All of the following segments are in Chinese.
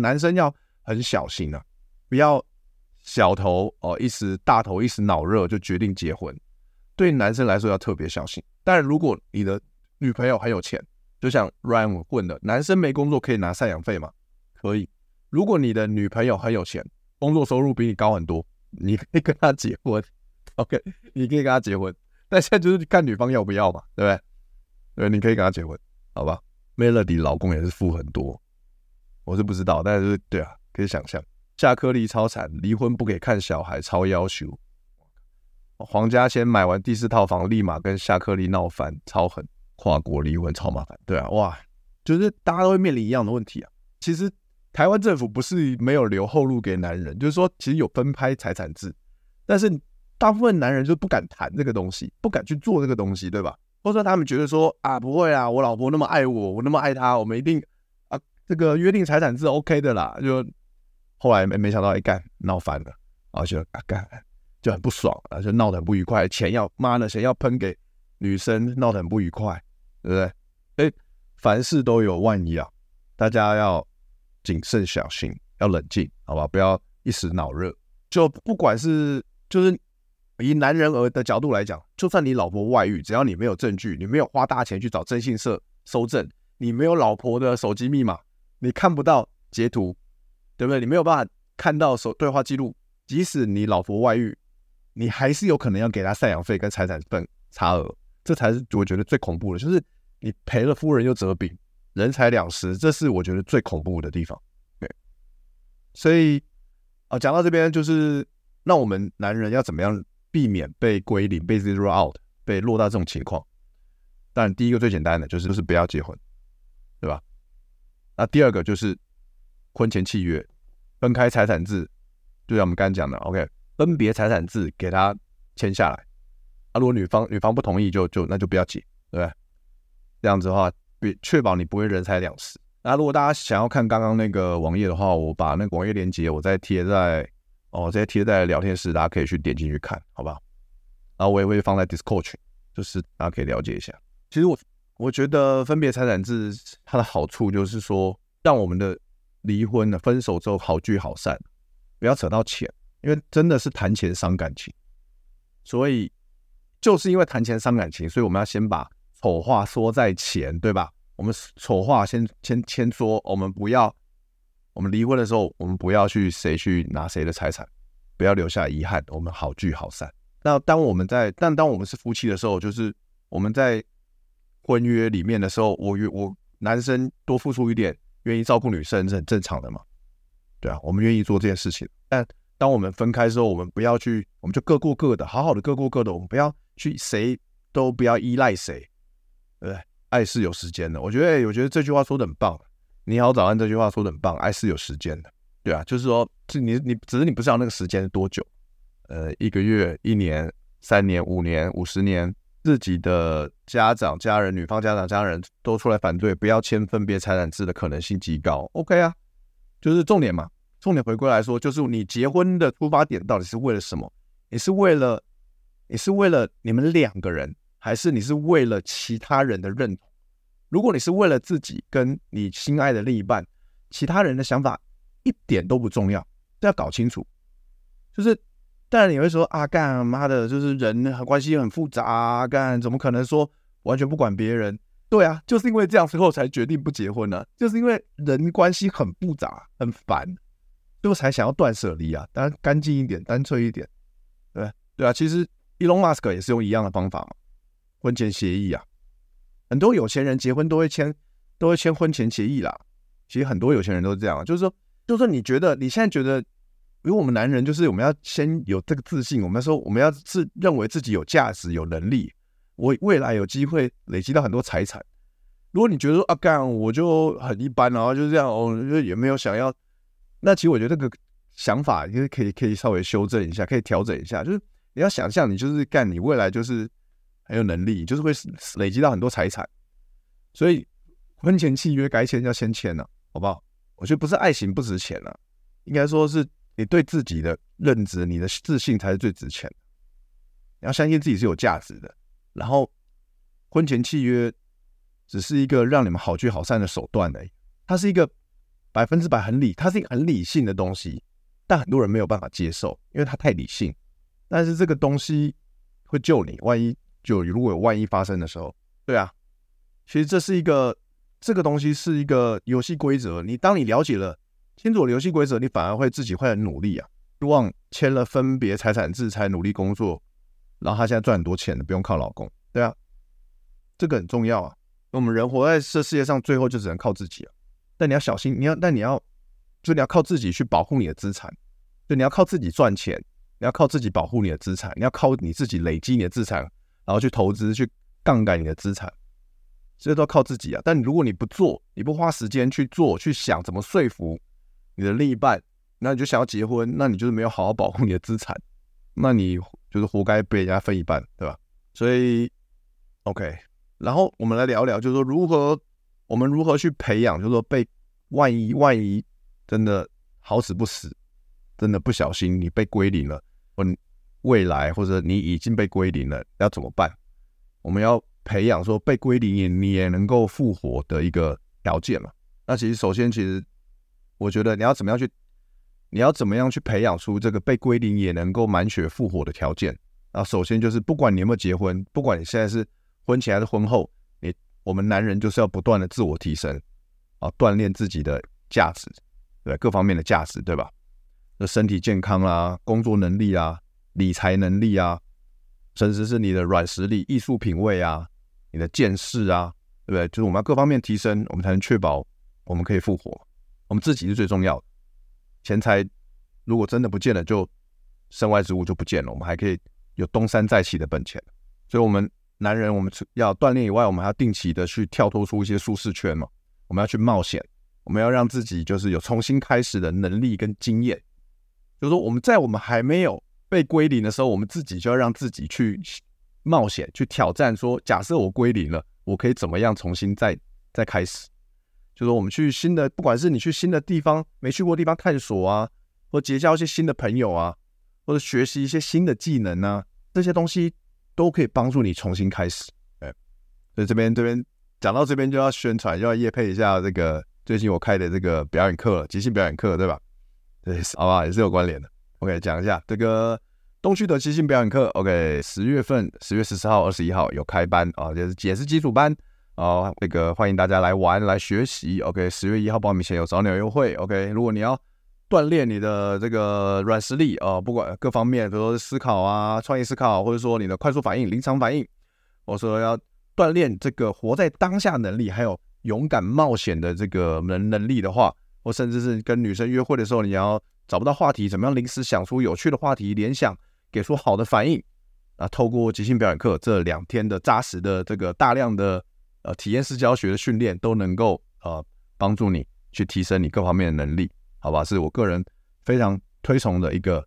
男生要很小心啊，不要小头哦，一时大头一时脑热就决定结婚。对男生来说要特别小心。但如果你的女朋友很有钱，就像 Ryan 问的，男生没工作可以拿赡养费吗？可以。如果你的女朋友很有钱，工作收入比你高很多，你可以跟她结婚。OK，你可以跟她结婚。但现在就是看女方要不要嘛，对不对？对，你可以跟她结婚，好吧？Melody 老公也是富很多。我是不知道，但是对啊，可以想象，夏克立超惨，离婚不给看小孩，超要求。黄家千买完第四套房，立马跟夏克立闹翻，超狠，跨国离婚超麻烦。对啊，哇，就是大家都会面临一样的问题啊。其实台湾政府不是没有留后路给男人，就是说其实有分拍财产制，但是大部分男人就不敢谈这个东西，不敢去做这个东西，对吧？或者说他们觉得说啊，不会啊，我老婆那么爱我，我那么爱她，我们一定。这个约定财产是 OK 的啦，就后来没没想到一干闹翻了，然后就啊干就很不爽，然后就闹得很不愉快，钱要妈的钱要喷给女生，闹得很不愉快，对不对？哎，凡事都有万一啊，大家要谨慎小心，要冷静，好吧？不要一时脑热。就不管是就是以男人儿的角度来讲，就算你老婆外遇，只要你没有证据，你没有花大钱去找征信社收证，你没有老婆的手机密码。你看不到截图，对不对？你没有办法看到手对话记录。即使你老婆外遇，你还是有可能要给他赡养费跟财产分差额。这才是我觉得最恐怖的，就是你赔了夫人又折兵，人财两失，这是我觉得最恐怖的地方。对，所以啊，讲到这边，就是那我们男人要怎么样避免被归零、被 zero out、被落到这种情况？但第一个最简单的就是，就是不要结婚，对吧？那第二个就是婚前契约，分开财产制，就像我们刚才讲的，OK，分别财产制给他签下来。啊，如果女方女方不同意就，就那就不要结，对不对？这样子的话，别确保你不会人财两失。那如果大家想要看刚刚那个网页的话，我把那个网页链接我再贴在哦，直接贴在聊天室，大家可以去点进去看，好不好？然后我也会放在 Discord 群，就是大家可以了解一下。其实我。我觉得分别财产制它的好处就是说，让我们的离婚呢，分手之后好聚好散，不要扯到钱，因为真的是谈钱伤感情。所以就是因为谈钱伤感情，所以我们要先把丑话说在前，对吧？我们丑话先先先说，我们不要，我们离婚的时候，我们不要去谁去拿谁的财产，不要留下遗憾，我们好聚好散。那当我们在，但当我们是夫妻的时候，就是我们在。婚约里面的时候，我愿我男生多付出一点，愿意照顾女生是很正常的嘛，对啊，我们愿意做这件事情。但当我们分开之后，我们不要去，我们就各过各的，好好的各过各的，我们不要去谁都不要依赖谁，对不对？爱是有时间的，我觉得，我觉得这句话说的很棒。你好，早安这句话说的很棒，爱是有时间的，对啊，就是说，是你你只是你不知道那个时间是多久，呃，一个月、一年、三年、五年、五十年。自己的家长、家人、女方家长、家人都出来反对，不要签分别财产制的可能性极高。OK 啊，就是重点嘛。重点回归来说，就是你结婚的出发点到底是为了什么？你是为了，你是为了你们两个人，还是你是为了其他人的认同？如果你是为了自己跟你心爱的另一半，其他人的想法一点都不重要，这要搞清楚。就是。当然你会说啊，干妈的，就是人关系很复杂啊，干怎么可能说完全不管别人？对啊，就是因为这样之后才决定不结婚呢，就是因为人关系很复杂，很烦，最后才想要断舍离啊，当然干净一点，干脆一点，对对啊。其实 Elon Musk 也是用一样的方法嘛，婚前协议啊，很多有钱人结婚都会签，都会签婚前协议啦。其实很多有钱人都是这样，就是说，就是说，你觉得你现在觉得，因为我们男人就是我们要先有这个自信，我们说我们要自认为自己有价值、有能力，我未来有机会累积到很多财产。如果你觉得说啊干我就很一般，然后就这样，哦，就也没有想要。那其实我觉得这个想法就是可以可以稍微修正一下，可以调整一下。就是你要想象，你就是干，你未来就是很有能力，就是会累积到很多财产。所以婚前契约该签要先签了，好不好？我觉得不是爱情不值钱了，应该说是你对自己的认知、你的自信才是最值钱的。你要相信自己是有价值的。然后婚前契约只是一个让你们好聚好散的手段而已，它是一个。百分之百很理，它是一个很理性的东西，但很多人没有办法接受，因为它太理性。但是这个东西会救你，万一就如果有万一发生的时候，对啊，其实这是一个这个东西是一个游戏规则。你当你了解了清楚游戏规则，你反而会自己会很努力啊，希望签了分别财产制才努力工作，然后他现在赚很多钱的，不用靠老公，对啊，这个很重要啊。我们人活在这世界上，最后就只能靠自己了。但你要小心，你要，但你要，就你要靠自己去保护你的资产，就你要靠自己赚钱，你要靠自己保护你的资产，你要靠你自己累积你的资产，然后去投资，去杠杆你的资产，这都靠自己啊。但如果你不做，你不花时间去做，去想怎么说服你的另一半，那你就想要结婚，那你就是没有好好保护你的资产，那你就是活该被人家分一半，对吧？所以，OK，然后我们来聊聊，就是说如何。我们如何去培养？就是说，被万一万一真的好死不死，真的不小心你被归零了，或未来或者你已经被归零了，要怎么办？我们要培养说被归零也你也能够复活的一个条件嘛。那其实首先，其实我觉得你要怎么样去，你要怎么样去培养出这个被归零也能够满血复活的条件？啊首先就是不管你有没有结婚，不管你现在是婚前还是婚后。你我们男人就是要不断的自我提升啊，锻炼自己的价值，对各方面的价值，对吧？那身体健康啊，工作能力啊，理财能力啊，甚至是你的软实力、艺术品味啊，你的见识啊，对不对？就是我们要各方面提升，我们才能确保我们可以复活。我们自己是最重要的，钱财如果真的不见了，就身外之物就不见了，我们还可以有东山再起的本钱。所以，我们。男人，我们要锻炼以外，我们还要定期的去跳脱出一些舒适圈嘛。我们要去冒险，我们要让自己就是有重新开始的能力跟经验。就是说，我们在我们还没有被归零的时候，我们自己就要让自己去冒险，去挑战。说，假设我归零了，我可以怎么样重新再再开始？就是，我们去新的，不管是你去新的地方，没去过地方探索啊，或结交一些新的朋友啊，或者学习一些新的技能啊，这些东西。都可以帮助你重新开始，哎，所以这边这边讲到这边就要宣传，就要业配一下这个最近我开的这个表演课，即兴表演课，对吧？对，好吧，也是有关联的。OK，讲一下这个东区的即兴表演课。OK，十月份十月十四号、二十一号有开班啊，也是也是基础班哦，那个欢迎大家来玩来学习。OK，十月一号报名前有早鸟优惠。OK，如果你要。锻炼你的这个软实力啊，不管各方面，比如说思考啊、创意思考，或者说你的快速反应、临场反应，或者说要锻炼这个活在当下能力，还有勇敢冒险的这个能能力的话，或甚至是跟女生约会的时候，你要找不到话题，怎么样临时想出有趣的话题，联想给出好的反应啊？透过即兴表演课这两天的扎实的这个大量的呃体验式教学的训练，都能够呃帮助你去提升你各方面的能力。好吧，是我个人非常推崇的一个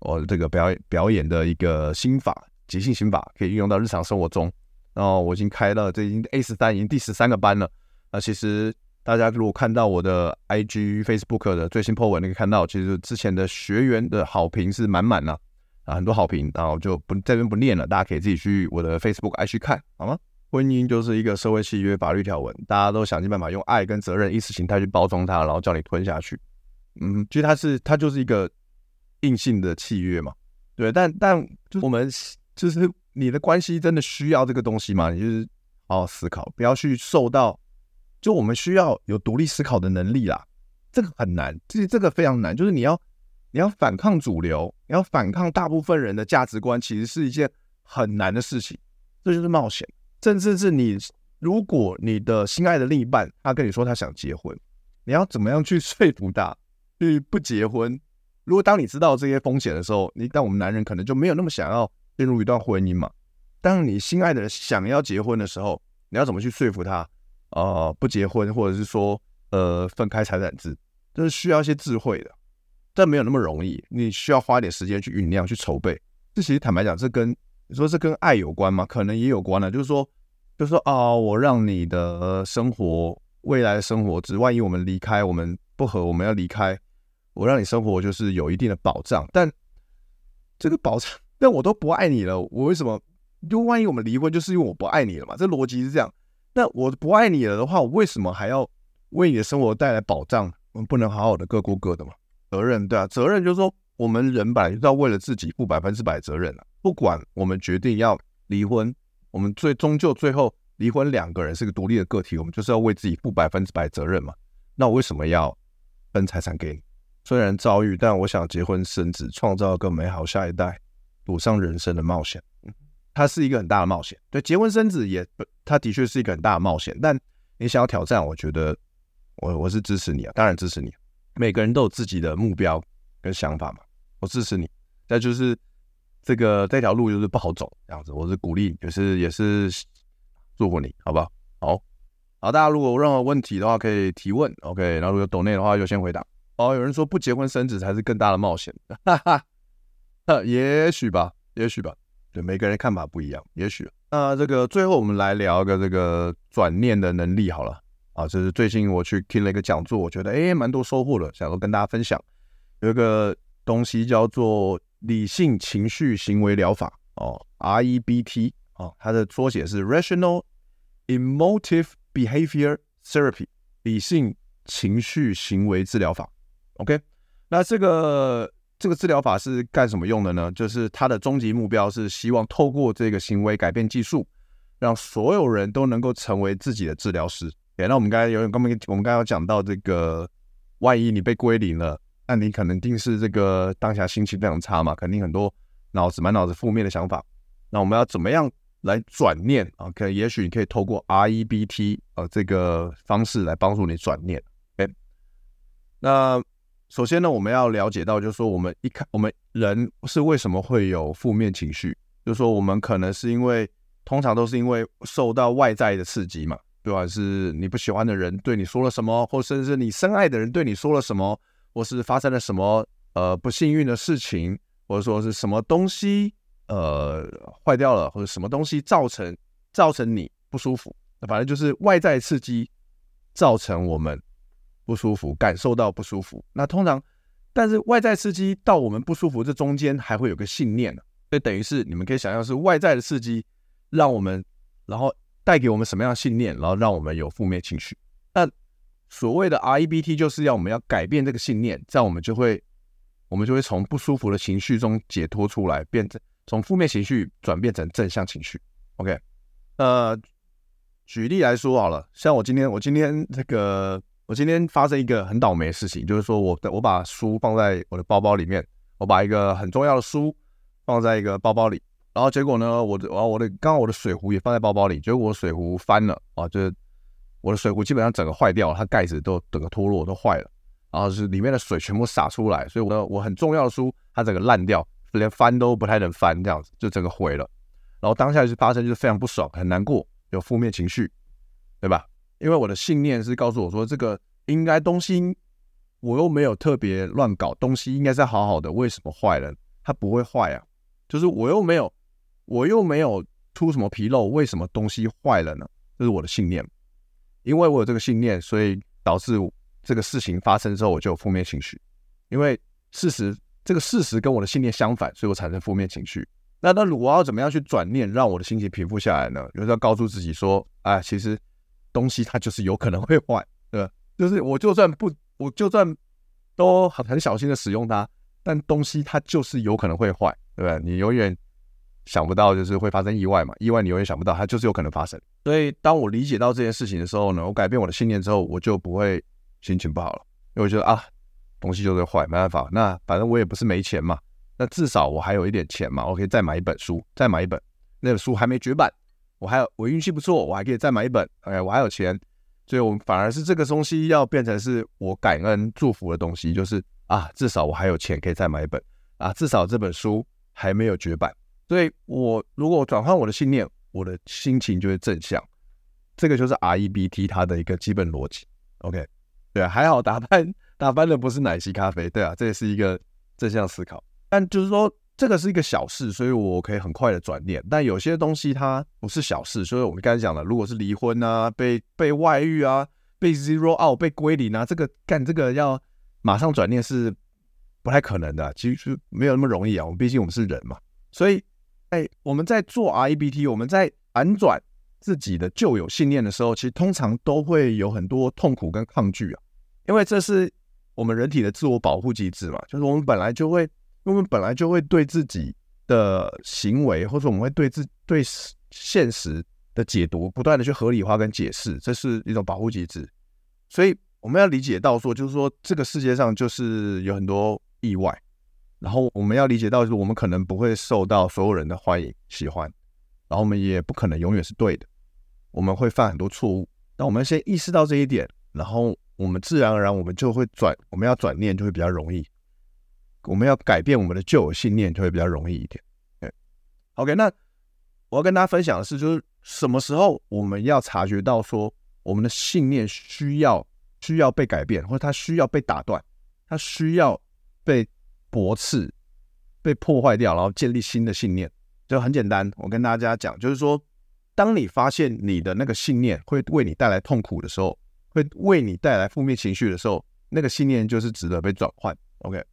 我这个表演表演的一个心法，即兴心法可以运用到日常生活中。然后我已经开了，这已经 A 十三，已经第十三个班了。那其实大家如果看到我的 IG、Facebook 的最新 po 文，你可以看到，其实之前的学员的好评是满满的啊，很多好评。然后就不这边不念了，大家可以自己去我的 Facebook IG 看，好吗？婚姻就是一个社会契约法律条文，大家都想尽办法用爱跟责任意识形态去包装它，然后叫你吞下去。嗯，其实它是它就是一个硬性的契约嘛，对，但但就是我们就是你的关系真的需要这个东西吗？你就是好好思考，不要去受到，就我们需要有独立思考的能力啦，这个很难，其实这个非常难，就是你要你要反抗主流，你要反抗大部分人的价值观，其实是一件很难的事情。这就是冒险，甚至是你如果你的心爱的另一半，他跟你说他想结婚，你要怎么样去说服他去不结婚？如果当你知道这些风险的时候，你但我们男人可能就没有那么想要进入一段婚姻嘛。当你心爱的人想要结婚的时候，你要怎么去说服他？呃，不结婚，或者是说，呃，分开财产制，这是需要一些智慧的，但没有那么容易。你需要花点时间去酝酿、去筹备。这其实坦白讲，这跟你说这跟爱有关吗？可能也有关了。就是说，就是说啊、我让你的生活、未来的生活，只万一我们离开，我们不和，我们要离开，我让你生活就是有一定的保障。但这个保障，但我都不爱你了，我为什么？就万一我们离婚，就是因为我不爱你了嘛？这逻辑是这样。那我不爱你了的话，我为什么还要为你的生活带来保障？我们不能好好的各过各的嘛？责任对啊，责任就是说，我们人本来就要为了自己负百分之百责任啊。不管我们决定要离婚，我们最终究最后离婚，两个人是个独立的个体，我们就是要为自己负百分之百责任嘛。那我为什么要分财产给你？虽然遭遇，但我想结婚生子，创造更美好下一代，赌上人生的冒险。它是一个很大的冒险，对，结婚生子也，它的确是一个很大的冒险。但你想要挑战，我觉得我我是支持你啊，当然支持你。每个人都有自己的目标跟想法嘛，我支持你。再就是这个这条路就是不好走，这样子，我是鼓励，也是也是祝福你，好不好？好，好，大家如果有任何问题的话，可以提问，OK。然后如果有抖内的话，就先回答。哦，有人说不结婚生子才是更大的冒险，哈哈，也许吧，也许吧。对，每个人看法不一样，也许那这个最后我们来聊一个这个转念的能力好了啊，这是最近我去听了一个讲座，我觉得诶蛮多收获的，想说跟大家分享。有一个东西叫做理性情绪行为疗法哦，REBT 啊，它的缩写是 Rational Emotive Behavior Therapy，理性情绪行为治疗法。OK，那这个。这个治疗法是干什么用的呢？就是它的终极目标是希望透过这个行为改变技术，让所有人都能够成为自己的治疗师。哎那我们刚才有，刚刚我们刚刚有讲到这个，万一你被归零了，那你可能定是这个当下心情非常差嘛，肯定很多脑子满脑子负面的想法。那我们要怎么样来转念啊？可也许你可以透过 REBT 呃这个方式来帮助你转念。OK，那。首先呢，我们要了解到，就是说，我们一看，我们人是为什么会有负面情绪？就是说，我们可能是因为，通常都是因为受到外在的刺激嘛，不管是你不喜欢的人对你说了什么，或甚至是你深爱的人对你说了什么，或是发生了什么呃不幸运的事情，或者说是什么东西呃坏掉了，或者什么东西造成造成你不舒服，反正就是外在刺激造成我们。不舒服，感受到不舒服。那通常，但是外在刺激到我们不舒服，这中间还会有个信念，所以等于是你们可以想象是外在的刺激让我们，然后带给我们什么样的信念，然后让我们有负面情绪。那所谓的 REBT 就是要我们要改变这个信念，这样我们就会，我们就会从不舒服的情绪中解脱出来，变成从负面情绪转变成正向情绪。OK，呃，举例来说好了，像我今天，我今天这个。我今天发生一个很倒霉的事情，就是说我的我把书放在我的包包里面，我把一个很重要的书放在一个包包里，然后结果呢，我的我我的刚好我的水壶也放在包包里，结果我水壶翻了啊，就我的水壶基本上整个坏掉了，它盖子都整个脱落都坏了，然后是里面的水全部洒出来，所以我的我很重要的书它整个烂掉，连翻都不太能翻，这样子就整个毁了，然后当下就是发生就是非常不爽，很难过，有负面情绪，对吧？因为我的信念是告诉我说，这个应该东西我又没有特别乱搞，东西应该是好好的，为什么坏了？它不会坏啊，就是我又没有，我又没有出什么纰漏，为什么东西坏了呢？这是我的信念。因为我有这个信念，所以导致这个事情发生之后，我就有负面情绪。因为事实这个事实跟我的信念相反，所以我产生负面情绪。那那我要怎么样去转念，让我的心情平复下来呢？就是要告诉自己说，哎，其实。东西它就是有可能会坏，对吧？就是我就算不，我就算都很很小心的使用它，但东西它就是有可能会坏，对吧？你永远想不到就是会发生意外嘛，意外你永远想不到，它就是有可能发生。所以当我理解到这件事情的时候呢，我改变我的信念之后，我就不会心情不好了。因为我觉得啊，东西就是坏，没办法，那反正我也不是没钱嘛，那至少我还有一点钱嘛，我可以再买一本书，再买一本，那本书还没绝版，我还有我运气不错，我还可以再买一本哎我还有钱，所以我反而是这个东西要变成是我感恩祝福的东西，就是啊，至少我还有钱可以再买一本啊，至少这本书还没有绝版，所以我如果转换我的信念，我的心情就会正向。这个就是 REBT 它的一个基本逻辑，OK，对啊，还好打翻打翻的不是奶昔咖啡，对啊，这也是一个正向思考。但就是说，这个是一个小事，所以我可以很快的转念。但有些东西它不是小事，所以我们刚才讲了，如果是离婚啊、被被外遇啊、被 zero out、被归零啊，这个干这个要马上转念是不太可能的，其实没有那么容易啊。我们毕竟我们是人嘛，所以哎，我们在做 REBT，我们在反转。自己的旧有信念的时候，其实通常都会有很多痛苦跟抗拒啊，因为这是我们人体的自我保护机制嘛，就是我们本来就会，我们本来就会对自己的行为，或者我们会对自对现实的解读，不断的去合理化跟解释，这是一种保护机制。所以我们要理解到说，就是说这个世界上就是有很多意外，然后我们要理解到，就是我们可能不会受到所有人的欢迎喜欢，然后我们也不可能永远是对的。我们会犯很多错误，那我们先意识到这一点，然后我们自然而然我们就会转，我们要转念就会比较容易，我们要改变我们的旧有信念就会比较容易一点。，OK，那我要跟大家分享的是，就是什么时候我们要察觉到说我们的信念需要需要被改变，或者它需要被打断，它需要被驳斥、被破坏掉，然后建立新的信念，就很简单。我跟大家讲，就是说。当你发现你的那个信念会为你带来痛苦的时候，会为你带来负面情绪的时候，那个信念就是值得被转换。OK，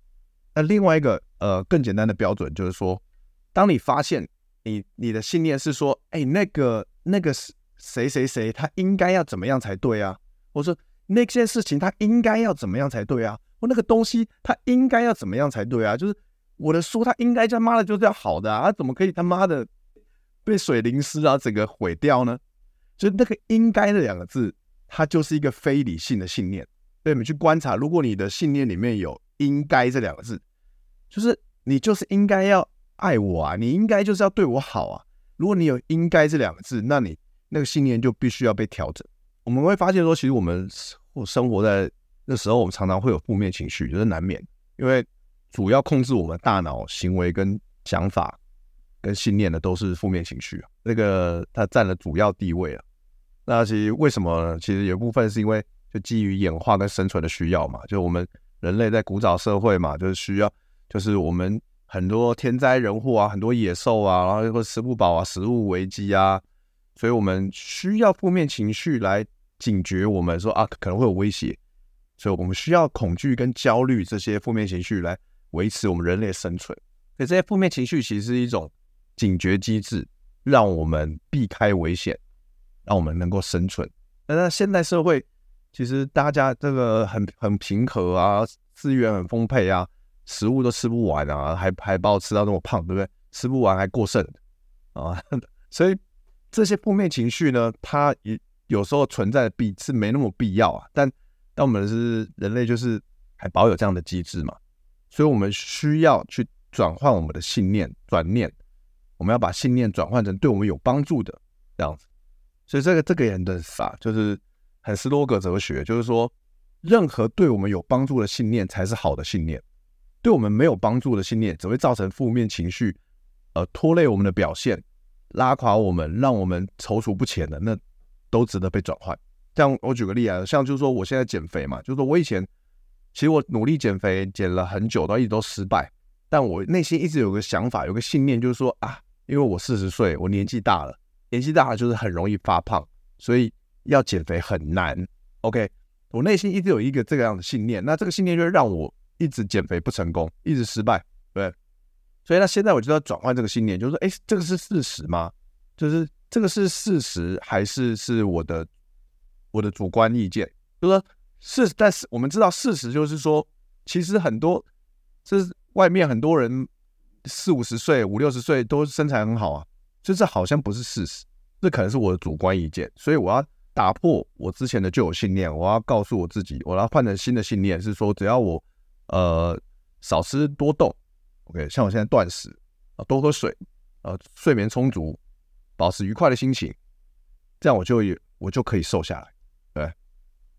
那另外一个呃更简单的标准就是说，当你发现你你的信念是说，哎，那个那个谁谁谁他应该要怎么样才对啊，或者说那件事情他应该要怎么样才对啊，我那个东西他应该要怎么样才对啊，就是我的书他应该他妈的就是要好的啊，他怎么可以他妈的？被水淋湿啊，整个毁掉呢？就那个“应该”的两个字，它就是一个非理性的信念。所以我们去观察，如果你的信念里面有“应该”这两个字，就是你就是应该要爱我啊，你应该就是要对我好啊。如果你有“应该”这两个字，那你那个信念就必须要被调整。我们会发现说，其实我们生活在那时候，我们常常会有负面情绪，就是难免，因为主要控制我们大脑行为跟想法。跟信念的都是负面情绪啊，那个它占了主要地位啊。那其实为什么呢？其实有部分是因为就基于演化跟生存的需要嘛，就我们人类在古早社会嘛，就是需要，就是我们很多天灾人祸啊，很多野兽啊，然后又会吃不饱啊，食物危机啊，所以我们需要负面情绪来警觉我们说啊，可能会有威胁，所以我们需要恐惧跟焦虑这些负面情绪来维持我们人类生存。所以这些负面情绪其实是一种。警觉机制让我们避开危险，让我们能够生存。那现代社会其实大家这个很很平和啊，资源很丰沛啊，食物都吃不完啊，还还把我吃到那么胖，对不对？吃不完还过剩啊，所以这些负面情绪呢，它也有时候存在的必是没那么必要啊。但但我们是人类，就是还保有这样的机制嘛，所以我们需要去转换我们的信念，转念。我们要把信念转换成对我们有帮助的这样子，所以这个这个也很傻，就是很斯多葛哲学，就是说，任何对我们有帮助的信念才是好的信念，对我们没有帮助的信念只会造成负面情绪，呃，拖累我们的表现，拉垮我们，让我们踌躇不前的，那都值得被转换。像我举个例啊，像就是说我现在减肥嘛，就是说我以前其实我努力减肥减了很久，都一直都失败，但我内心一直有个想法，有个信念，就是说啊。因为我四十岁，我年纪大了，年纪大了就是很容易发胖，所以要减肥很难。OK，我内心一直有一个这个样的信念，那这个信念就会让我一直减肥不成功，一直失败，对。所以那现在我就要转换这个信念，就是说，哎，这个是事实吗？就是这个是事实，还是是我的我的主观意见？就是说事，但是我们知道事实就是说，其实很多，就是外面很多人。四五十岁、五六十岁都身材很好啊，就这好像不是事实，这可能是我的主观意见，所以我要打破我之前的旧有信念，我要告诉我自己，我要换成新的信念，是说只要我呃少吃多动，OK，像我现在断食啊，多喝水，呃，睡眠充足，保持愉快的心情，这样我就我就可以瘦下来，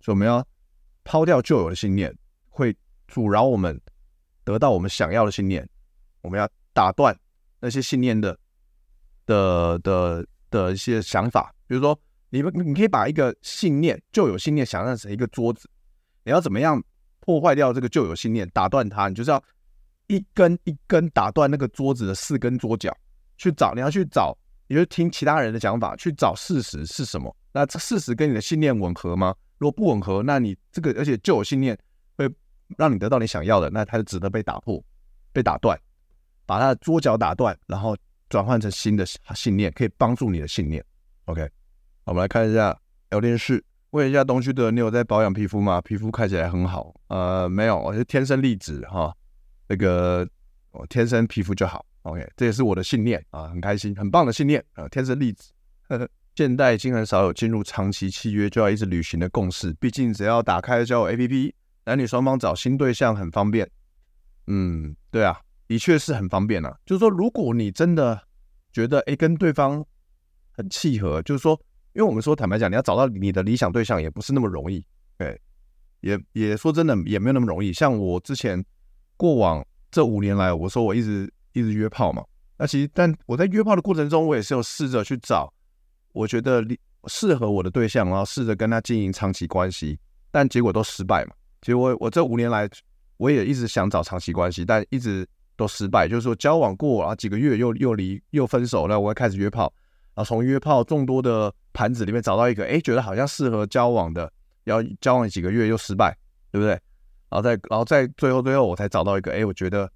所以我们要抛掉旧有的信念，会阻挠我们得到我们想要的信念，我们要打断那些信念的的的的一些想法，比如说。你们，你可以把一个信念，旧有信念想象成一个桌子，你要怎么样破坏掉这个旧有信念，打断它？你就是要一根一根打断那个桌子的四根桌角，去找，你要去找，你就听其他人的讲法，去找事实是什么？那这事实跟你的信念吻合吗？如果不吻合，那你这个而且旧有信念会让你得到你想要的，那它就值得被打破、被打断，把它的桌脚打断，然后转换成新的信念，可以帮助你的信念。OK。我们来看一下聊天室，问一下东区的，你有在保养皮肤吗？皮肤看起来很好，呃，没有，我是天生丽质哈，那个我天生皮肤就好，OK，这也是我的信念啊，很开心，很棒的信念啊，天生丽质。呵呵现代已经很少有进入长期契约就要一直履行的共识，毕竟只要打开交友 APP，男女双方找新对象很方便。嗯，对啊，的确是很方便啊。就是说，如果你真的觉得哎跟对方很契合，就是说。因为我们说，坦白讲，你要找到你的理想对象也不是那么容易，对，也也说真的也没有那么容易。像我之前过往这五年来，我说我一直一直约炮嘛，那其实但我在约炮的过程中，我也是有试着去找我觉得适合我的对象，然后试着跟他经营长期关系，但结果都失败嘛。其实我我这五年来，我也一直想找长期关系，但一直都失败，就是说交往过然后几个月又又离又分手，那我会开始约炮。然后从约炮众多的盘子里面找到一个，哎，觉得好像适合交往的，要交往几个月又失败，对不对？然后再，然后再最后最后我才找到一个，哎，我觉得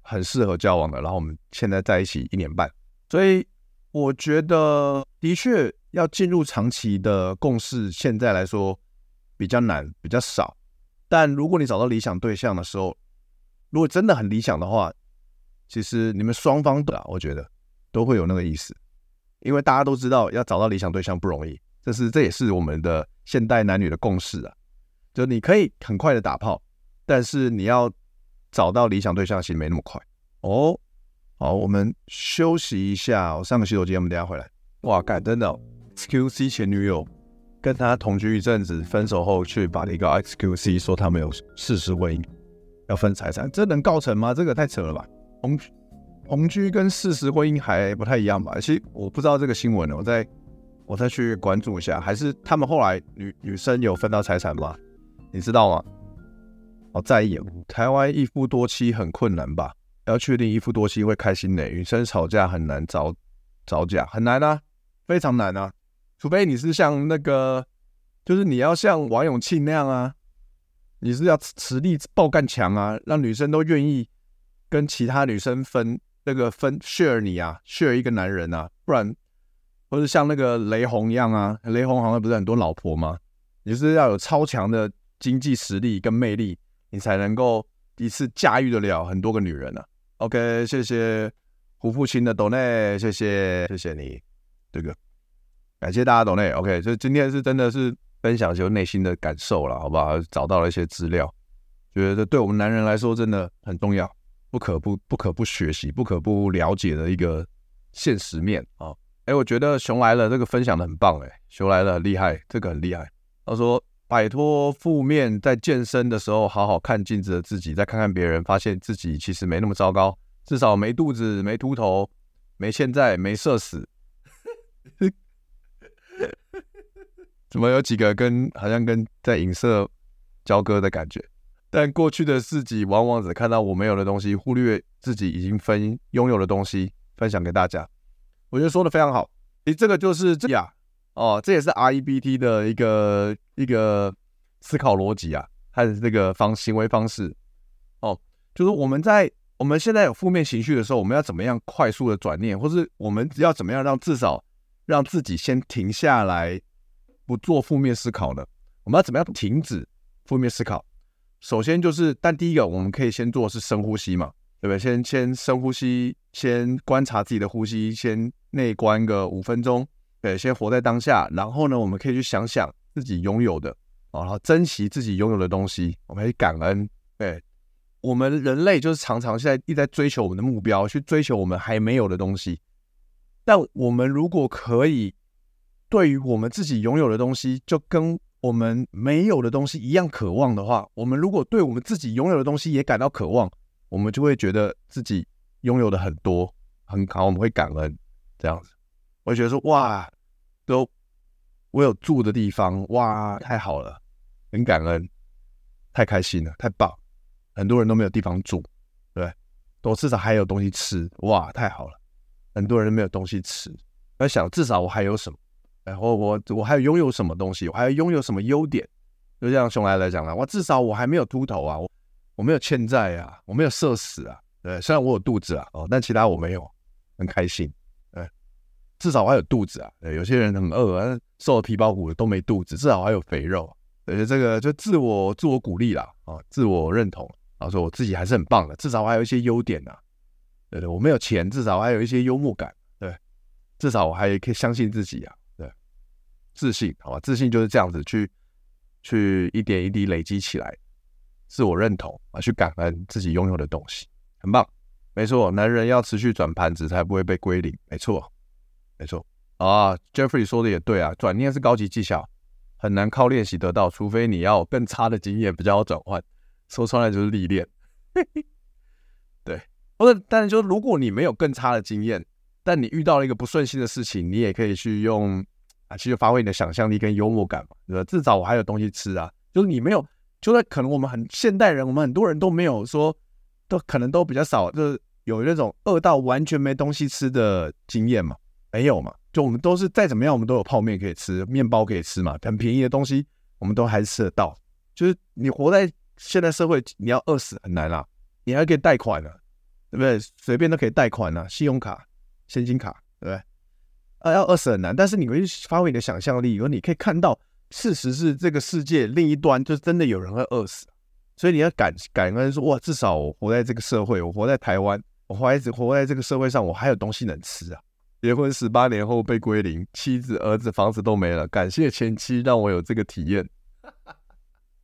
很适合交往的，然后我们现在在一起一年半，所以我觉得的确要进入长期的共识，现在来说比较难，比较少。但如果你找到理想对象的时候，如果真的很理想的话，其实你们双方的，我觉得都会有那个意思。因为大家都知道，要找到理想对象不容易，这是这也是我们的现代男女的共识啊。就你可以很快的打炮，但是你要找到理想对象，其实没那么快哦。好，我们休息一下，我上个洗手间，我们等下回来。哇，干真的，XQC 前女友跟他同居一阵子，分手后去把一个 XQC 说他们有事实婚姻，要分财产，这能告成吗？这个太扯了吧，同。同居跟事实婚姻还不太一样吧？其实我不知道这个新闻，我再我再去关注一下。还是他们后来女女生有分到财产吗？你知道吗？好在意，台湾一夫多妻很困难吧？要确定一夫多妻会开心的，女生吵架很难找找架，很难啊，非常难啊。除非你是像那个，就是你要像王永庆那样啊，你是要实力爆干强啊，让女生都愿意跟其他女生分。那个分 share 你啊，share 一个男人啊，不然，或者像那个雷洪一样啊，雷洪好像不是很多老婆吗？你是要有超强的经济实力跟魅力，你才能够一次驾驭得了很多个女人啊。OK，谢谢胡父亲的 donate，谢谢谢谢你这个，感谢大家 donate。OK，就今天是真的是分享就内心的感受了，好不好？找到了一些资料，觉得对我们男人来说真的很重要。不可不不可不学习，不可不了解的一个现实面啊！哎，我觉得熊来了这个分享的很棒哎，熊来了很厉害，这个很厉害。他说摆脱负面，在健身的时候好好看镜子的自己，再看看别人，发现自己其实没那么糟糕，至少没肚子，没秃头，没欠债，没社死。怎么有几个跟好像跟在影射交割的感觉？但过去的自己往往只看到我没有的东西，忽略自己已经分拥有的东西，分享给大家。我觉得说的非常好，诶，这个就是这样哦，这也是 REBT 的一个一个思考逻辑啊，还是这个方行为方式哦，就是我们在我们现在有负面情绪的时候，我们要怎么样快速的转念，或是我们要怎么样让至少让自己先停下来，不做负面思考呢？我们要怎么样停止负面思考？首先就是，但第一个我们可以先做是深呼吸嘛，对不对？先先深呼吸，先观察自己的呼吸，先内观个五分钟，对，先活在当下。然后呢，我们可以去想想自己拥有的，哦，然后珍惜自己拥有的东西，我们以感恩。对，我们人类就是常常现在一直在追求我们的目标，去追求我们还没有的东西。但我们如果可以对于我们自己拥有的东西，就跟我们没有的东西一样渴望的话，我们如果对我们自己拥有的东西也感到渴望，我们就会觉得自己拥有的很多很好，我们会感恩这样子。我觉得说哇，都我有住的地方，哇，太好了，很感恩，太开心了，太棒。很多人都没有地方住，对，我至少还有东西吃，哇，太好了。很多人都没有东西吃，我想至少我还有什么。然后我我还有拥有什么东西？我还有拥有什么优点？就像熊来来讲了，我至少我还没有秃头啊，我我没有欠债啊，我没有社死啊。对，虽然我有肚子啊，哦，但其他我没有，很开心。对，至少我还有肚子啊。对，有些人很饿啊，瘦的皮包骨的都没肚子，至少还有肥肉。而且，这个就自我自我鼓励啦，啊，自我认同，然后说我自己还是很棒的，至少我还有一些优点呐。对对，我没有钱，至少我还有一些幽默感。对，至少我还可以相信自己啊。对自信，好吧，自信就是这样子去去一点一滴累积起来，自我认同啊，去感恩自己拥有的东西，很棒，没错，男人要持续转盘子才不会被归零，没错，没错啊，Jeffrey 说的也对啊，转念是高级技巧，很难靠练习得到，除非你要更差的经验比较好转换，说穿了就是历练，对，或者但是就是如果你没有更差的经验，但你遇到了一个不顺心的事情，你也可以去用啊。其实发挥你的想象力跟幽默感嘛，对吧？至少我还有东西吃啊。就是你没有，就算可能我们很现代人，我们很多人都没有说，都可能都比较少，就是有那种饿到完全没东西吃的经验嘛，没有嘛？就我们都是再怎么样，我们都有泡面可以吃，面包可以吃嘛，很便宜的东西我们都还是吃得到。就是你活在现代社会，你要饿死很难啦，你还可以贷款呢，对不对？随便都可以贷款呢，信用卡、现金卡，对不对？呃，要饿死很难，但是你可以发挥你的想象力，而你可以看到，事实是这个世界另一端，就真的有人会饿死，所以你要感感恩说，哇，至少我活在这个社会，我活在台湾，我活在活在这个社会上，我还有东西能吃啊！结婚十八年后被归零，妻子、儿子、房子都没了，感谢前妻让我有这个体验。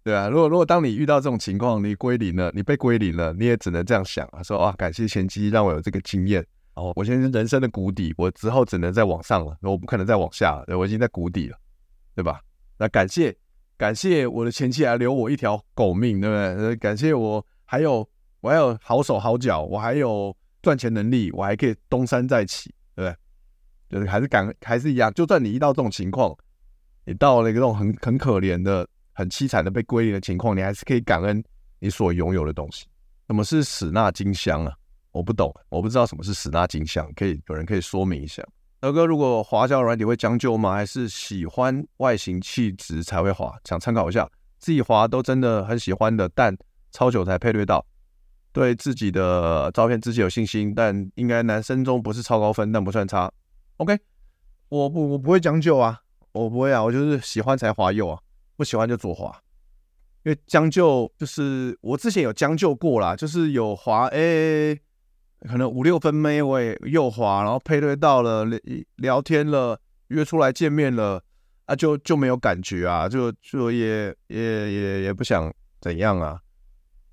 对啊，如果如果当你遇到这种情况，你归零了，你被归零了，你也只能这样想啊，说啊，感谢前妻让我有这个经验。哦，我现在是人生的谷底，我之后只能再往上了，我不可能再往下了，对，我已经在谷底了，对吧？那感谢感谢我的前妻还留我一条狗命，对不对？感谢我还有我还有好手好脚，我还有赚钱能力，我还可以东山再起，对不对？就是还是感还是一样，就算你遇到这种情况，你到了一个这种很很可怜的、很凄惨的被归零的情况，你还是可以感恩你所拥有的东西。什么是死纳金香啊？我不懂，我不知道什么是死纳金香，可以有人可以说明一下。德哥，如果滑胶软体会将就吗？还是喜欢外形气质才会滑？想参考一下，自己滑都真的很喜欢的，但超久才配对到。对自己的照片自己有信心，但应该男生中不是超高分，但不算差。OK，我不我不会将就啊，我不会啊，我就是喜欢才滑右啊，不喜欢就左滑。因为将就就是我之前有将就过啦，就是有滑 A。可能五六分妹我也右滑，然后配对到了聊天了，约出来见面了啊，就就没有感觉啊，就就也也也也不想怎样啊，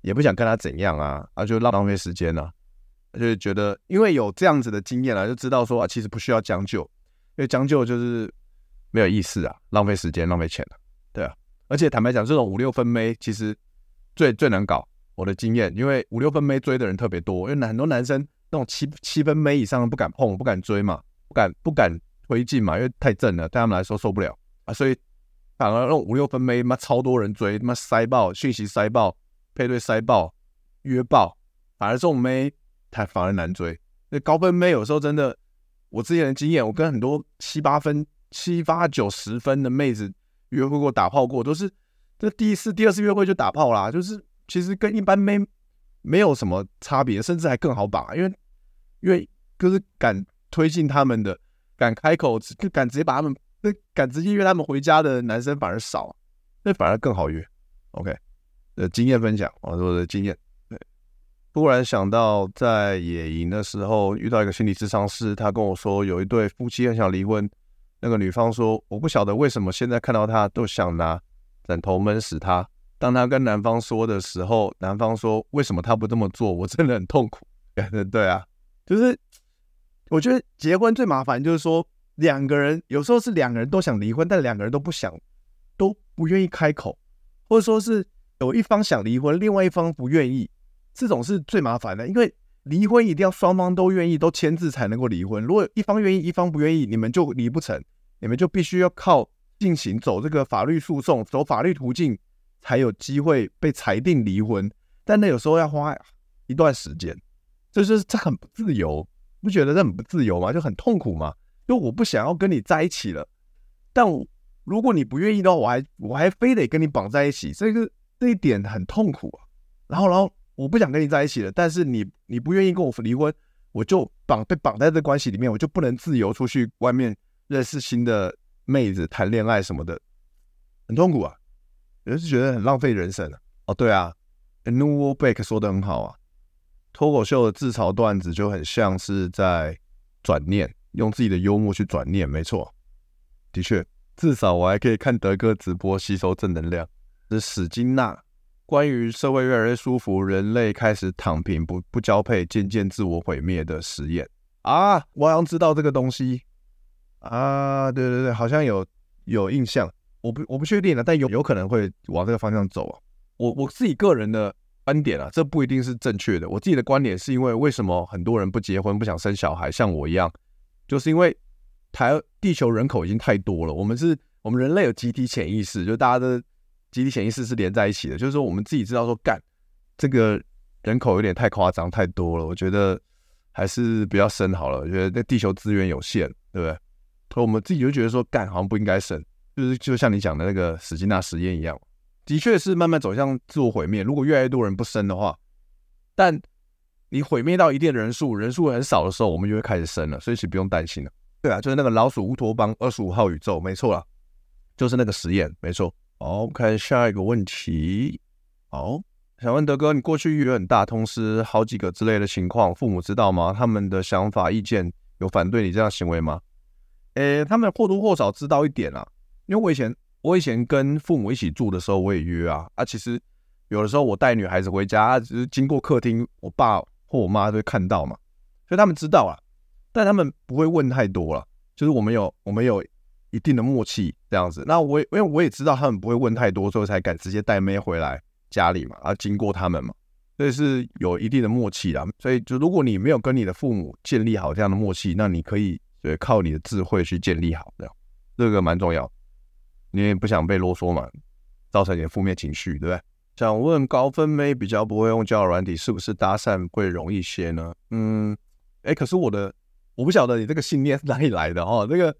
也不想跟他怎样啊，啊就浪浪费时间啊，就是觉得因为有这样子的经验了，就知道说啊，其实不需要将就，因为将就就是没有意思啊，浪费时间浪费钱了，对啊，而且坦白讲，这种五六分妹其实最最难搞。我的经验，因为五六分妹追的人特别多，因为很多男生那种七七分妹以上不敢碰，不敢追嘛，不敢不敢推进嘛，因为太正了，对他们来说受不了啊，所以反而那种五六分妹妈超多人追，他妈塞爆讯息塞爆，配对塞爆，约爆，反而这种妹太反而难追。那高分妹有时候真的，我之前的经验，我跟很多七八分、七八九十分的妹子约会过、打炮过，都是这第一次、第二次约会就打炮啦，就是。其实跟一般妹没有什么差别，甚至还更好把，因为因为就是敢推进他们的，敢开口，就敢直接把他们，那敢直接约他们回家的男生反而少，那反而更好约。OK，呃，经验分享，我说的经验。突然想到在野营的时候遇到一个心理咨商师，他跟我说有一对夫妻很想离婚，那个女方说：“我不晓得为什么现在看到他都想拿枕头闷死他。”当他跟男方说的时候，男方说：“为什么他不这么做？我真的很痛苦。”对啊，就是我觉得结婚最麻烦就是说两个人有时候是两个人都想离婚，但两个人都不想，都不愿意开口，或者说是有一方想离婚，另外一方不愿意，这种是最麻烦的。因为离婚一定要双方都愿意，都签字才能够离婚。如果一方愿意，一方不愿意，你们就离不成，你们就必须要靠进行走这个法律诉讼，走法律途径。才有机会被裁定离婚，但那有时候要花一段时间，这就是这很不自由，不觉得这很不自由吗？就很痛苦吗？就我不想要跟你在一起了，但如果你不愿意的话，我还我还非得跟你绑在一起，这个这一点很痛苦啊。然后，然后我不想跟你在一起了，但是你你不愿意跟我离婚，我就绑被绑在这关系里面，我就不能自由出去外面认识新的妹子、谈恋爱什么的，很痛苦啊。也是觉得很浪费人生啊！哦，对啊，Newell Beck 说的很好啊，脱口秀的自嘲段子就很像是在转念，用自己的幽默去转念，没错，的确，至少我还可以看德哥直播吸收正能量。是史金娜关于社会越来越舒服，人类开始躺平，不不交配，渐渐自我毁灭的实验啊！我好像知道这个东西啊，对对对，好像有有印象。我不我不确定了，但有有可能会往这个方向走啊。我我自己个人的观点啊，这不一定是正确的。我自己的观点是因为为什么很多人不结婚、不想生小孩，像我一样，就是因为台地球人口已经太多了。我们是我们人类有集体潜意识，就大家的集体潜意识是连在一起的。就是说，我们自己知道说，干这个人口有点太夸张、太多了。我觉得还是不要生好了。我觉得那地球资源有限，对不对？所以我们自己就觉得说，干好像不应该生。就是就像你讲的那个史金纳实验一样，的确是慢慢走向自我毁灭。如果越来越多人不生的话，但你毁灭到一定的人数，人数很少的时候，我们就会开始生了，所以其实不用担心了。对啊，就是那个老鼠乌托邦二十五号宇宙，没错啦，就是那个实验，没错。好，看下一个问题。好，想问德哥，你过去有很大，同时好几个之类的情况，父母知道吗？他们的想法、意见有反对你这样行为吗？诶，他们或多或少知道一点啊。因为我以前我以前跟父母一起住的时候，我也约啊啊，其实有的时候我带女孩子回家，只是经过客厅，我爸或我妈都会看到嘛，所以他们知道啊，但他们不会问太多了，就是我们有我们有一定的默契这样子。那我也因为我也知道他们不会问太多，所以才敢直接带妹回来家里嘛，啊，经过他们嘛，所以是有一定的默契啦。所以就如果你没有跟你的父母建立好这样的默契，那你可以对靠你的智慧去建立好，这样这个蛮重要。你也不想被啰嗦嘛，造成一点负面情绪，对不对？想问高分妹比较不会用交友软体，是不是搭讪会容易些呢？嗯，哎，可是我的我不晓得你这个信念是哪里来的哦。这个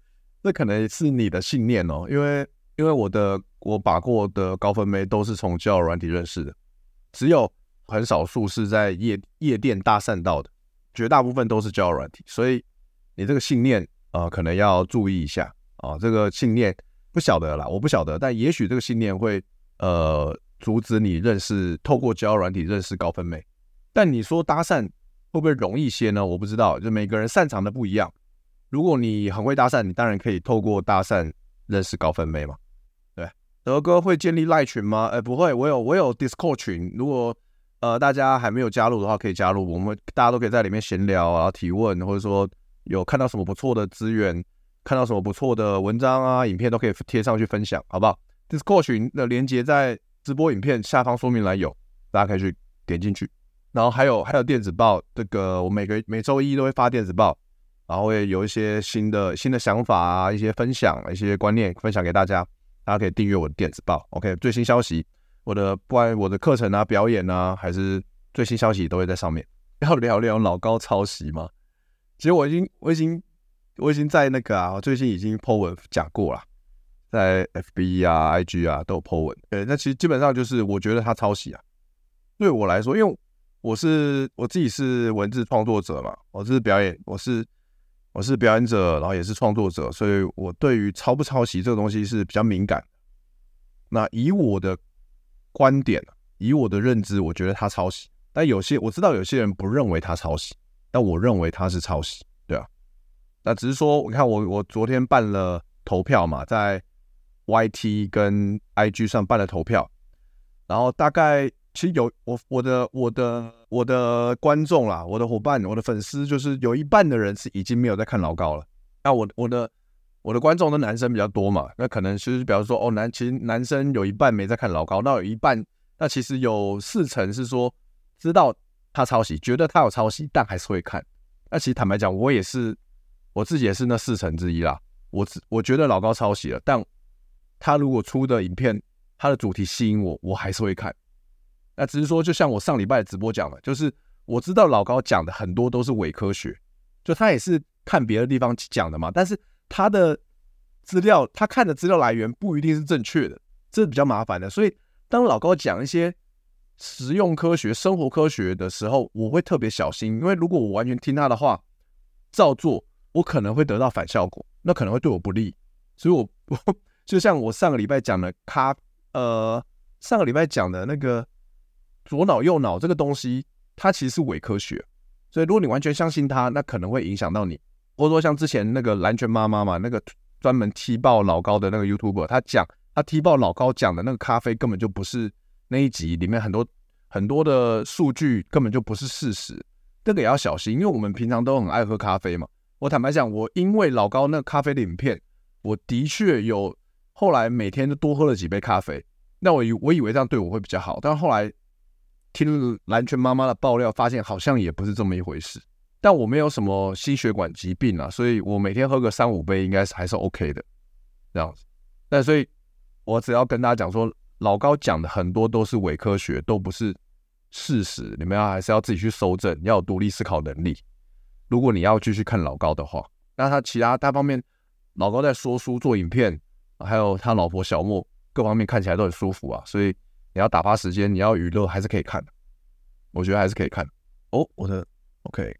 这可能是你的信念哦，因为因为我的我把过的高分妹都是从交友软体认识的，只有很少数是在夜夜店搭讪到的，绝大部分都是交友软体，所以你这个信念啊、呃，可能要注意一下啊、哦，这个信念。不晓得啦，我不晓得，但也许这个信念会呃阻止你认识，透过交友软体认识高分妹。但你说搭讪会不会容易些呢？我不知道，就每个人擅长的不一样。如果你很会搭讪，你当然可以透过搭讪认识高分妹嘛。对，德哥会建立赖群吗？哎，不会，我有我有 Discord 群，如果呃大家还没有加入的话，可以加入，我们大家都可以在里面闲聊啊，提问，或者说有看到什么不错的资源。看到什么不错的文章啊、影片都可以贴上去分享，好不好？Discord 群的连接在直播影片下方说明栏有，大家可以去点进去。然后还有还有电子报，这个我每个每周一都会发电子报，然后会有一些新的新的想法啊、一些分享、一些观念分享给大家，大家可以订阅我的电子报。OK，最新消息，我的不管我的课程啊、表演啊，还是最新消息都会在上面。要聊聊老高抄袭吗？其实我已经我已经。我已经在那个啊，我最近已经 po 文讲过了，在 FB 啊、IG 啊都有 po 文。呃，那其实基本上就是我觉得他抄袭啊。对我来说，因为我是我自己是文字创作者嘛，我是表演，我是我是表演者，然后也是创作者，所以我对于抄不抄袭这个东西是比较敏感。那以我的观点，以我的认知，我觉得他抄袭。但有些我知道有些人不认为他抄袭，但我认为他是抄袭。对啊那只是说，你看我我昨天办了投票嘛，在 YT 跟 IG 上办了投票，然后大概其实有我我的我的我的观众啦，我的伙伴，我的粉丝，就是有一半的人是已经没有在看老高了。那我我的我的观众的男生比较多嘛，那可能是比方说哦男，其实男生有一半没在看老高，那有一半，那其实有四成是说知道他抄袭，觉得他有抄袭，但还是会看。那其实坦白讲，我也是我自己也是那四成之一啦。我我觉得老高抄袭了，但他如果出的影片，他的主题吸引我，我还是会看。那只是说，就像我上礼拜直播讲的，就是我知道老高讲的很多都是伪科学，就他也是看别的地方讲的嘛。但是他的资料，他看的资料来源不一定是正确的，这是比较麻烦的。所以当老高讲一些实用科学、生活科学的时候，我会特别小心，因为如果我完全听他的话照做，我可能会得到反效果，那可能会对我不利。所以，我我。就像我上个礼拜讲的咖，呃，上个礼拜讲的那个左脑右脑这个东西，它其实是伪科学。所以如果你完全相信它，那可能会影响到你。或者说像之前那个蓝拳妈妈嘛，那个专门踢爆老高的那个 YouTuber，他讲他踢爆老高讲的那个咖啡根本就不是那一集里面很多很多的数据根本就不是事实，这个也要小心，因为我们平常都很爱喝咖啡嘛。我坦白讲，我因为老高那咖啡的影片，我的确有。后来每天都多喝了几杯咖啡，那我以我以为这样对我会比较好，但后来听蓝泉妈妈的爆料，发现好像也不是这么一回事。但我没有什么心血管疾病啊，所以我每天喝个三五杯应该是还是 OK 的这样子。但所以，我只要跟大家讲说，老高讲的很多都是伪科学，都不是事实，你们要还是要自己去搜证，要有独立思考能力。如果你要继续看老高的话，那他其他大方面，老高在说书做影片。还有他老婆小莫，各方面看起来都很舒服啊，所以你要打发时间，你要娱乐还是可以看的，我觉得还是可以看哦。我的 OK，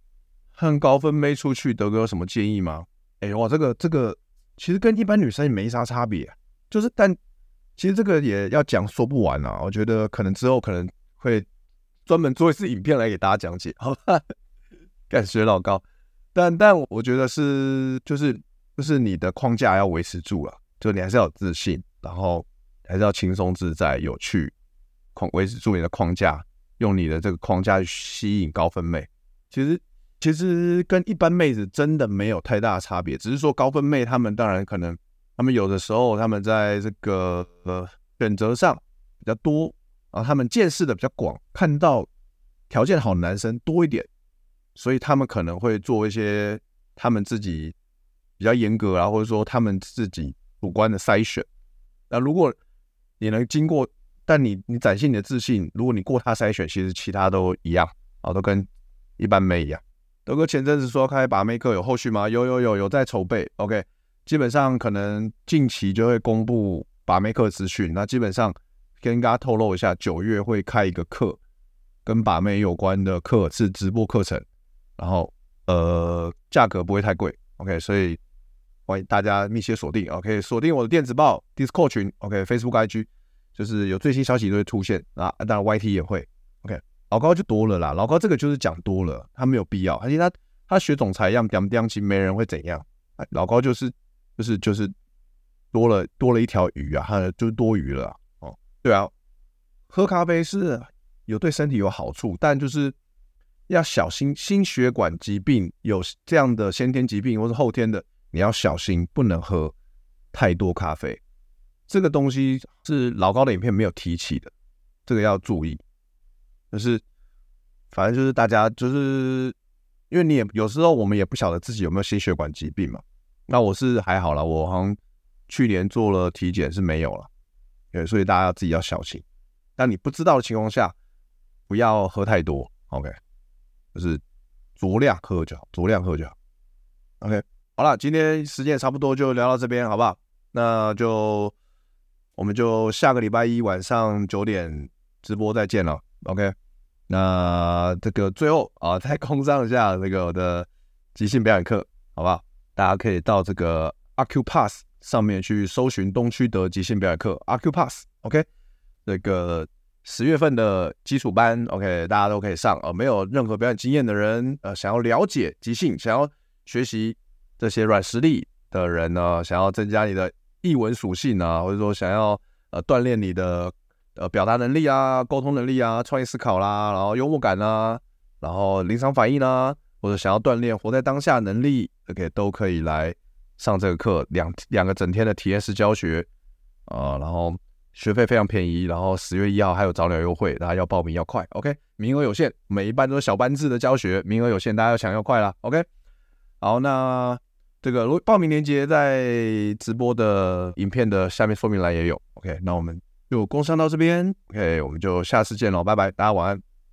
和高分妹出去，德哥有什么建议吗？哎哇，这个这个其实跟一般女生也没啥差别，就是但其实这个也要讲说不完啊。我觉得可能之后可能会专门做一次影片来给大家讲解，好吧？感谢老高，但但我觉得是就是就是你的框架要维持住了。就你还是要有自信，然后还是要轻松自在、有趣，框维持住你的框架，用你的这个框架去吸引高分妹。其实其实跟一般妹子真的没有太大差别，只是说高分妹她们当然可能，她们有的时候她们在这个呃选择上比较多啊，她们见识的比较广，看到条件好的男生多一点，所以她们可能会做一些她们自己比较严格啊，或者说她们自己。主观的筛选，那如果你能经过，但你你展现你的自信，如果你过他筛选，其实其他都一样啊，都跟一般妹一样。德哥前阵子说开把妹课有后续吗？有有有有在筹备，OK，基本上可能近期就会公布把妹课资讯。那基本上跟大家透露一下，九月会开一个课，跟把妹有关的课是直播课程，然后呃价格不会太贵，OK，所以。欢迎大家密切锁定，OK，锁定我的电子报、Discord 群，OK，Facebook、IG，就是有最新消息都会出现啊。当然 YT 也会，OK。老高就多了啦，老高这个就是讲多了，他没有必要，而且他他学总裁一样讲讲，其实没人会怎样。老高就是就是就是多了多了一条鱼啊，他就是多余了哦。对啊，喝咖啡是有对身体有好处，但就是要小心心血管疾病，有这样的先天疾病或是后天的。你要小心，不能喝太多咖啡。这个东西是老高的影片没有提起的，这个要注意。就是，反正就是大家就是，因为你也有时候我们也不晓得自己有没有心血管疾病嘛。那我是还好啦，我好像去年做了体检是没有了。对，所以大家自己要小心。但你不知道的情况下，不要喝太多。OK，就是酌量喝就好，酌量喝就好。OK。好了，今天时间也差不多，就聊到这边，好不好？那就我们就下个礼拜一晚上九点直播再见了，OK？那这个最后啊，再空上一下这个我的即兴表演课，好不好？大家可以到这个 a c u p a s s 上面去搜寻东区德即兴表演课，Accupass，OK？这个十月份的基础班，OK？大家都可以上，呃，没有任何表演经验的人，呃，想要了解即兴，想要学习。这些软实力的人呢，想要增加你的译文属性啊，或者说想要呃锻炼你的呃表达能力啊、沟通能力啊、创意思考啦，然后幽默感啊，然后临场反应啊，或者想要锻炼活在当下能力，OK 都可以来上这个课，两两个整天的体验式教学啊、呃，然后学费非常便宜，然后十月一号还有早鸟优惠，大家要报名要快，OK，名额有限，每一班都是小班制的教学，名额有限，大家要抢要快啦，OK。好，那这个报名链接在直播的影片的下面说明栏也有，OK。那我们就工商到这边，OK，我们就下次见喽，拜拜，大家晚安。